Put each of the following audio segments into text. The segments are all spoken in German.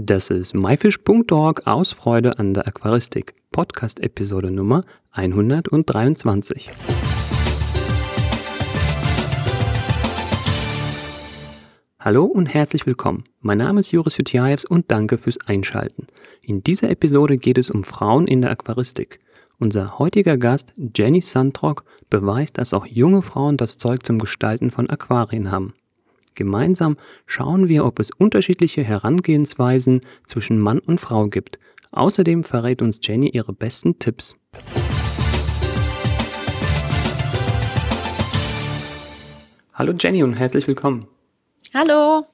Das ist myfish.org aus Freude an der Aquaristik, Podcast-Episode Nummer 123. Hallo und herzlich willkommen. Mein Name ist Joris Jutjaevs und danke fürs Einschalten. In dieser Episode geht es um Frauen in der Aquaristik. Unser heutiger Gast, Jenny Sandrock, beweist, dass auch junge Frauen das Zeug zum Gestalten von Aquarien haben. Gemeinsam schauen wir, ob es unterschiedliche Herangehensweisen zwischen Mann und Frau gibt. Außerdem verrät uns Jenny ihre besten Tipps. Hallo Jenny und herzlich willkommen. Hallo.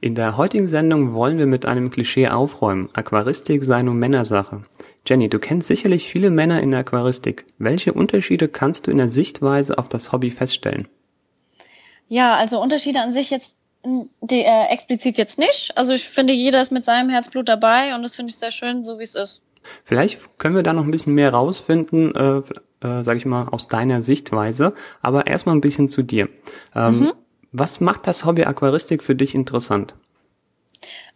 In der heutigen Sendung wollen wir mit einem Klischee aufräumen. Aquaristik sei nur Männersache. Jenny, du kennst sicherlich viele Männer in der Aquaristik. Welche Unterschiede kannst du in der Sichtweise auf das Hobby feststellen? Ja, also Unterschiede an sich jetzt die, äh, explizit jetzt nicht. Also ich finde, jeder ist mit seinem Herzblut dabei und das finde ich sehr schön, so wie es ist. Vielleicht können wir da noch ein bisschen mehr rausfinden, äh, äh, sage ich mal, aus deiner Sichtweise. Aber erstmal ein bisschen zu dir. Ähm, mhm. Was macht das Hobby Aquaristik für dich interessant?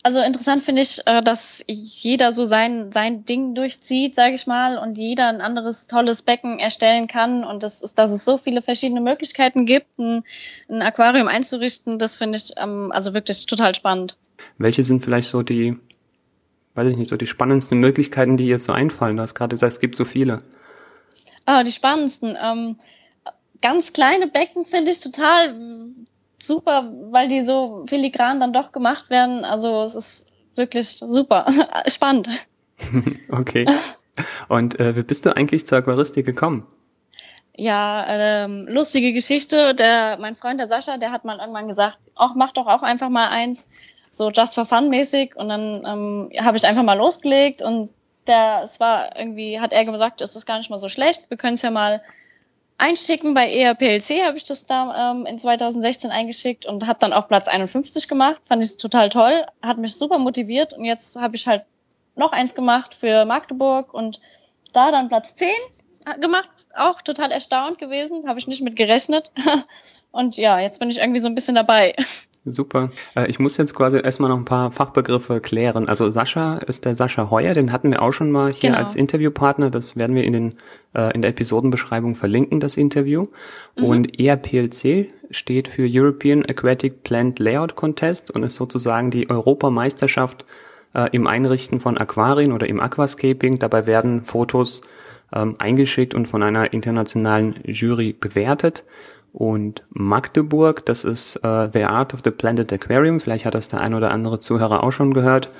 Also interessant finde ich, äh, dass jeder so sein, sein Ding durchzieht, sage ich mal, und jeder ein anderes tolles Becken erstellen kann und das ist, dass es so viele verschiedene Möglichkeiten gibt, ein, ein Aquarium einzurichten, das finde ich ähm, also wirklich total spannend. Welche sind vielleicht so die, weiß ich nicht, so die spannendsten Möglichkeiten, die jetzt so einfallen? Du hast gerade gesagt, es gibt so viele. Ah, die spannendsten. Ähm, ganz kleine Becken finde ich total super, weil die so filigran dann doch gemacht werden. Also es ist wirklich super, spannend. okay. Und äh, wie bist du eigentlich zur Aquaristik gekommen? Ja, ähm, lustige Geschichte. Der, mein Freund, der Sascha, der hat mal irgendwann gesagt, ach, mach doch auch einfach mal eins, so just for fun mäßig. Und dann ähm, habe ich einfach mal losgelegt und der, es war irgendwie, hat er gesagt, es ist gar nicht mal so schlecht. Wir können es ja mal einschicken. Bei ERPLC habe ich das da ähm, in 2016 eingeschickt und habe dann auch Platz 51 gemacht. Fand ich total toll, hat mich super motiviert und jetzt habe ich halt noch eins gemacht für Magdeburg und da dann Platz 10 gemacht. Auch total erstaunt gewesen, habe ich nicht mit gerechnet. und ja, jetzt bin ich irgendwie so ein bisschen dabei. Super. Äh, ich muss jetzt quasi erstmal noch ein paar Fachbegriffe klären. Also Sascha ist der Sascha Heuer, den hatten wir auch schon mal hier genau. als Interviewpartner. Das werden wir in, den, äh, in der Episodenbeschreibung verlinken, das Interview. Mhm. Und ERPLC steht für European Aquatic Plant Layout Contest und ist sozusagen die Europameisterschaft äh, im Einrichten von Aquarien oder im Aquascaping. Dabei werden Fotos ähm, eingeschickt und von einer internationalen Jury bewertet. Und Magdeburg, das ist äh, The Art of the Planted Aquarium. Vielleicht hat das der ein oder andere Zuhörer auch schon gehört.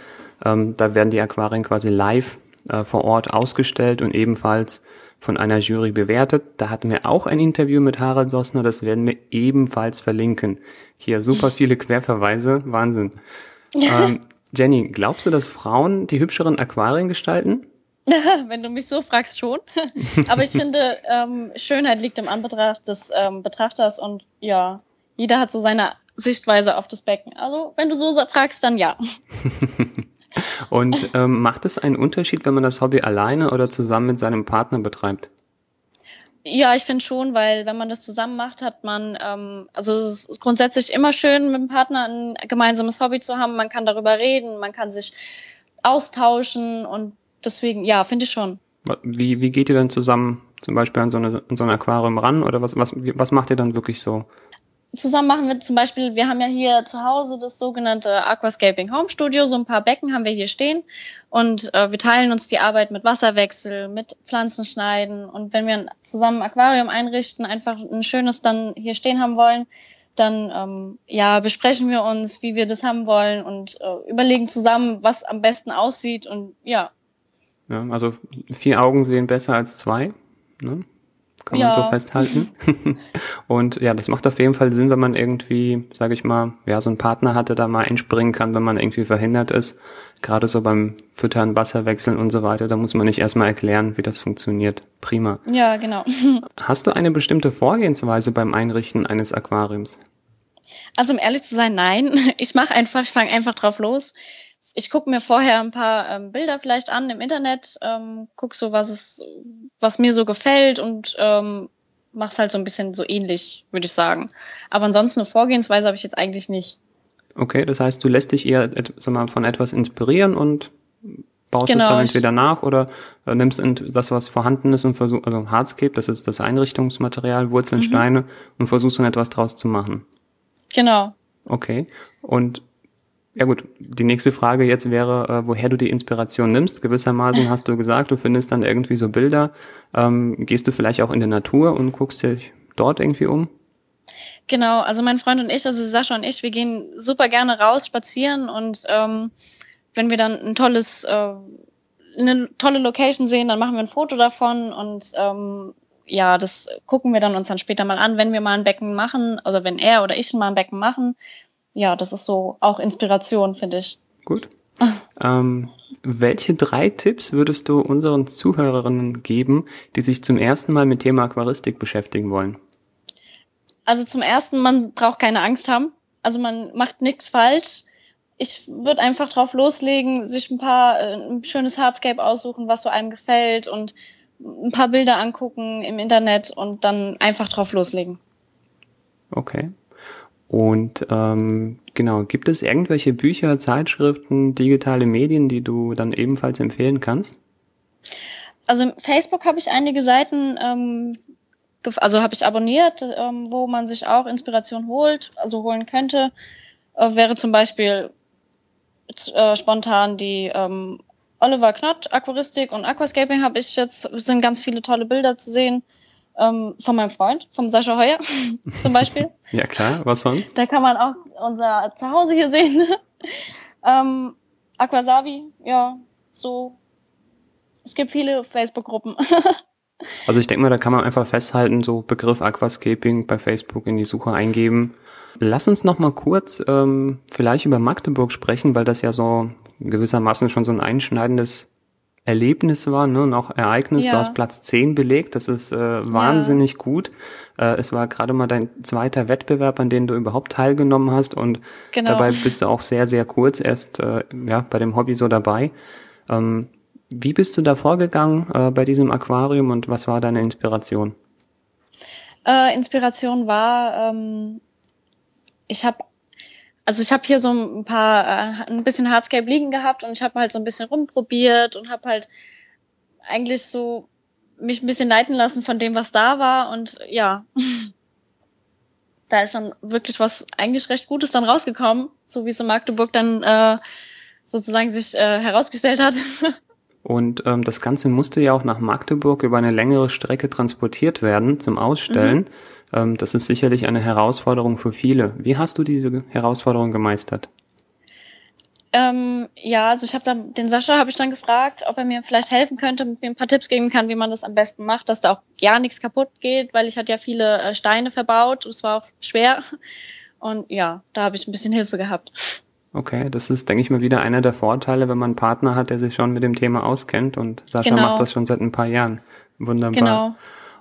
Ähm, da werden die Aquarien quasi live äh, vor Ort ausgestellt und ebenfalls von einer Jury bewertet. Da hatten wir auch ein Interview mit Harald Sossner, das werden wir ebenfalls verlinken. Hier super viele Querverweise, Wahnsinn. ähm, Jenny, glaubst du, dass Frauen die hübscheren Aquarien gestalten? Wenn du mich so fragst, schon. Aber ich finde, ähm, Schönheit liegt im Anbetracht des ähm, Betrachters und ja, jeder hat so seine Sichtweise auf das Becken. Also, wenn du so fragst, dann ja. und ähm, macht es einen Unterschied, wenn man das Hobby alleine oder zusammen mit seinem Partner betreibt? Ja, ich finde schon, weil wenn man das zusammen macht, hat man, ähm, also es ist grundsätzlich immer schön, mit dem Partner ein gemeinsames Hobby zu haben. Man kann darüber reden, man kann sich austauschen und deswegen, ja, finde ich schon. Wie, wie geht ihr dann zusammen zum Beispiel an so, eine, an so ein Aquarium ran? Oder was, was, was macht ihr dann wirklich so? Zusammen machen wir zum Beispiel, wir haben ja hier zu Hause das sogenannte Aquascaping Home Studio, so ein paar Becken haben wir hier stehen. Und äh, wir teilen uns die Arbeit mit Wasserwechsel, mit Pflanzenschneiden und wenn wir zusammen ein Aquarium einrichten, einfach ein schönes dann hier stehen haben wollen, dann ähm, ja besprechen wir uns, wie wir das haben wollen und äh, überlegen zusammen, was am besten aussieht. Und ja, ja, also vier Augen sehen besser als zwei. Ne? Kann ja. man so festhalten. und ja, das macht auf jeden Fall Sinn, wenn man irgendwie, sage ich mal, ja, so einen Partner hatte, da mal einspringen kann, wenn man irgendwie verhindert ist. Gerade so beim Füttern, Wasserwechseln und so weiter, da muss man nicht erstmal erklären, wie das funktioniert. Prima. Ja, genau. Hast du eine bestimmte Vorgehensweise beim Einrichten eines Aquariums? Also um ehrlich zu sein, nein. Ich mache einfach, ich fange einfach drauf los ich gucke mir vorher ein paar ähm, Bilder vielleicht an im Internet, ähm, guck so, was es, was mir so gefällt und ähm, mach's halt so ein bisschen so ähnlich, würde ich sagen. Aber ansonsten eine Vorgehensweise habe ich jetzt eigentlich nicht. Okay, das heißt, du lässt dich eher sag mal, von etwas inspirieren und baust genau, es dann entweder nach oder äh, nimmst das, was vorhanden ist und versuchst, also Hardscape, das ist das Einrichtungsmaterial, Wurzeln, mhm. Steine und versuchst dann etwas draus zu machen. Genau. Okay. Und ja gut, die nächste Frage jetzt wäre, äh, woher du die Inspiration nimmst. Gewissermaßen hast du gesagt, du findest dann irgendwie so Bilder. Ähm, gehst du vielleicht auch in der Natur und guckst dich dort irgendwie um? Genau, also mein Freund und ich, also Sascha und ich, wir gehen super gerne raus spazieren und ähm, wenn wir dann ein tolles, äh, eine tolle Location sehen, dann machen wir ein Foto davon und ähm, ja, das gucken wir dann uns dann später mal an, wenn wir mal ein Becken machen, also wenn er oder ich mal ein Becken machen. Ja, das ist so auch Inspiration, finde ich. Gut. ähm, welche drei Tipps würdest du unseren Zuhörerinnen geben, die sich zum ersten Mal mit Thema Aquaristik beschäftigen wollen? Also zum ersten, man braucht keine Angst haben. Also man macht nichts falsch. Ich würde einfach drauf loslegen, sich ein paar äh, ein schönes Hardscape aussuchen, was so einem gefällt und ein paar Bilder angucken im Internet und dann einfach drauf loslegen. Okay. Und ähm, genau, gibt es irgendwelche Bücher, Zeitschriften, digitale Medien, die du dann ebenfalls empfehlen kannst? Also Facebook habe ich einige Seiten, ähm, also habe ich abonniert, ähm, wo man sich auch Inspiration holt, also holen könnte. Äh, wäre zum Beispiel äh, spontan die ähm, Oliver Knott, Aquaristik und Aquascaping habe ich jetzt, sind ganz viele tolle Bilder zu sehen. Ähm, von meinem Freund, vom Sascha Heuer zum Beispiel. ja klar, was sonst? Da kann man auch unser Zuhause hier sehen. ähm, Aquasavi, ja, so. Es gibt viele Facebook-Gruppen. also ich denke mal, da kann man einfach festhalten, so Begriff Aquascaping bei Facebook in die Suche eingeben. Lass uns noch mal kurz ähm, vielleicht über Magdeburg sprechen, weil das ja so gewissermaßen schon so ein einschneidendes Erlebnis war, ne, noch Ereignis. Ja. Du hast Platz 10 belegt, das ist äh, wahnsinnig ja. gut. Äh, es war gerade mal dein zweiter Wettbewerb, an dem du überhaupt teilgenommen hast und genau. dabei bist du auch sehr, sehr kurz erst äh, ja, bei dem Hobby so dabei. Ähm, wie bist du da vorgegangen äh, bei diesem Aquarium und was war deine Inspiration? Äh, Inspiration war, ähm, ich habe also ich habe hier so ein paar, äh, ein bisschen Hardscape liegen gehabt und ich habe halt so ein bisschen rumprobiert und habe halt eigentlich so mich ein bisschen leiten lassen von dem, was da war und ja, da ist dann wirklich was eigentlich recht Gutes dann rausgekommen, so wie es in Magdeburg dann äh, sozusagen sich äh, herausgestellt hat. Und ähm, das Ganze musste ja auch nach Magdeburg über eine längere Strecke transportiert werden zum Ausstellen. Mhm. Ähm, das ist sicherlich eine Herausforderung für viele. Wie hast du diese Herausforderung gemeistert? Ähm, ja, also ich habe dann den Sascha habe ich dann gefragt, ob er mir vielleicht helfen könnte, mir ein paar Tipps geben kann, wie man das am besten macht, dass da auch gar nichts kaputt geht, weil ich hatte ja viele äh, Steine verbaut, es war auch schwer und ja, da habe ich ein bisschen Hilfe gehabt. Okay, das ist, denke ich mal, wieder einer der Vorteile, wenn man einen Partner hat, der sich schon mit dem Thema auskennt und Sascha genau. macht das schon seit ein paar Jahren. Wunderbar. Genau.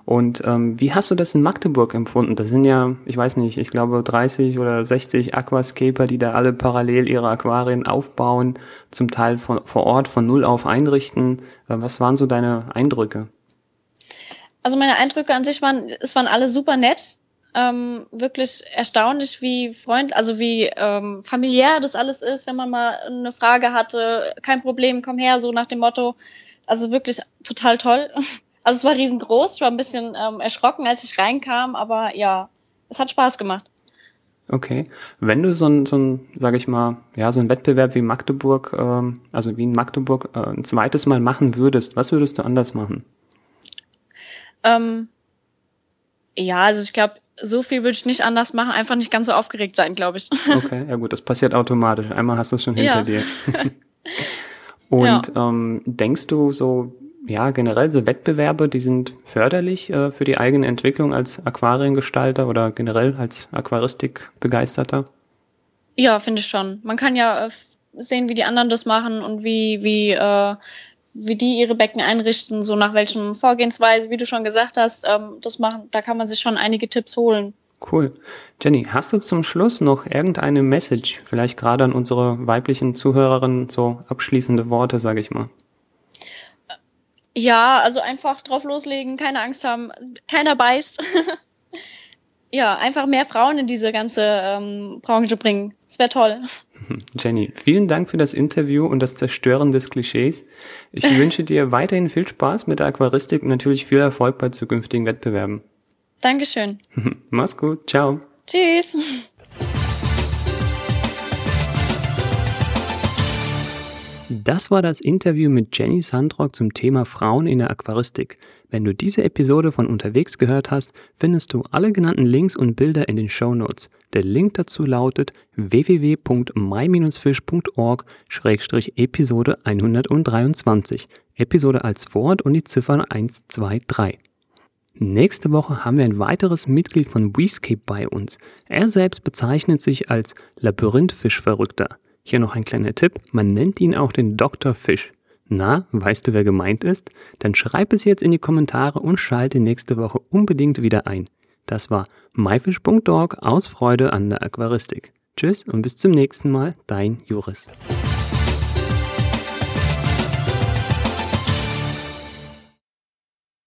Und ähm, wie hast du das in Magdeburg empfunden? Das sind ja, ich weiß nicht, ich glaube 30 oder 60 Aquascaper, die da alle parallel ihre Aquarien aufbauen, zum Teil von, vor Ort von null auf einrichten. Äh, was waren so deine Eindrücke? Also meine Eindrücke an sich waren, es waren alle super nett. Ähm, wirklich erstaunlich, wie freund, also wie ähm, familiär das alles ist, wenn man mal eine Frage hatte, kein Problem, komm her, so nach dem Motto. Also wirklich total toll. Also es war riesengroß, ich war ein bisschen ähm, erschrocken, als ich reinkam, aber ja, es hat Spaß gemacht. Okay. Wenn du so ein, so ein, sag ich mal, ja, so ein Wettbewerb wie Magdeburg, ähm, also wie in Magdeburg, äh, ein zweites Mal machen würdest, was würdest du anders machen? Ähm, ja, also ich glaube, so viel würde ich nicht anders machen, einfach nicht ganz so aufgeregt sein, glaube ich. Okay, ja gut, das passiert automatisch. Einmal hast du es schon hinter ja. dir. Und ja. ähm, denkst du so, ja, generell so Wettbewerbe, die sind förderlich äh, für die eigene Entwicklung als Aquariengestalter oder generell als Aquaristikbegeisterter? Ja, finde ich schon. Man kann ja äh, sehen, wie die anderen das machen und wie, wie, äh, wie die ihre Becken einrichten, so nach welchen Vorgehensweise, wie du schon gesagt hast, ähm, das machen, da kann man sich schon einige Tipps holen. Cool. Jenny, hast du zum Schluss noch irgendeine Message, vielleicht gerade an unsere weiblichen Zuhörerinnen, so abschließende Worte, sage ich mal? Ja, also einfach drauf loslegen, keine Angst haben, keiner beißt. ja, einfach mehr Frauen in diese ganze ähm, Branche bringen. Das wäre toll. Jenny, vielen Dank für das Interview und das Zerstören des Klischees. Ich wünsche dir weiterhin viel Spaß mit der Aquaristik und natürlich viel Erfolg bei zukünftigen Wettbewerben. Dankeschön. Mach's gut. Ciao. Tschüss. Das war das Interview mit Jenny Sandrock zum Thema Frauen in der Aquaristik. Wenn du diese Episode von unterwegs gehört hast, findest du alle genannten Links und Bilder in den Show Notes. Der Link dazu lautet www.my-fish.org-episode 123. Episode als Wort und die Ziffern 1, 2, 3. Nächste Woche haben wir ein weiteres Mitglied von WeScape bei uns. Er selbst bezeichnet sich als Labyrinthfischverrückter. Hier noch ein kleiner Tipp, man nennt ihn auch den Dr. Fisch. Na, weißt du, wer gemeint ist? Dann schreib es jetzt in die Kommentare und schalte nächste Woche unbedingt wieder ein. Das war myfish.org aus Freude an der Aquaristik. Tschüss und bis zum nächsten Mal, dein Juris.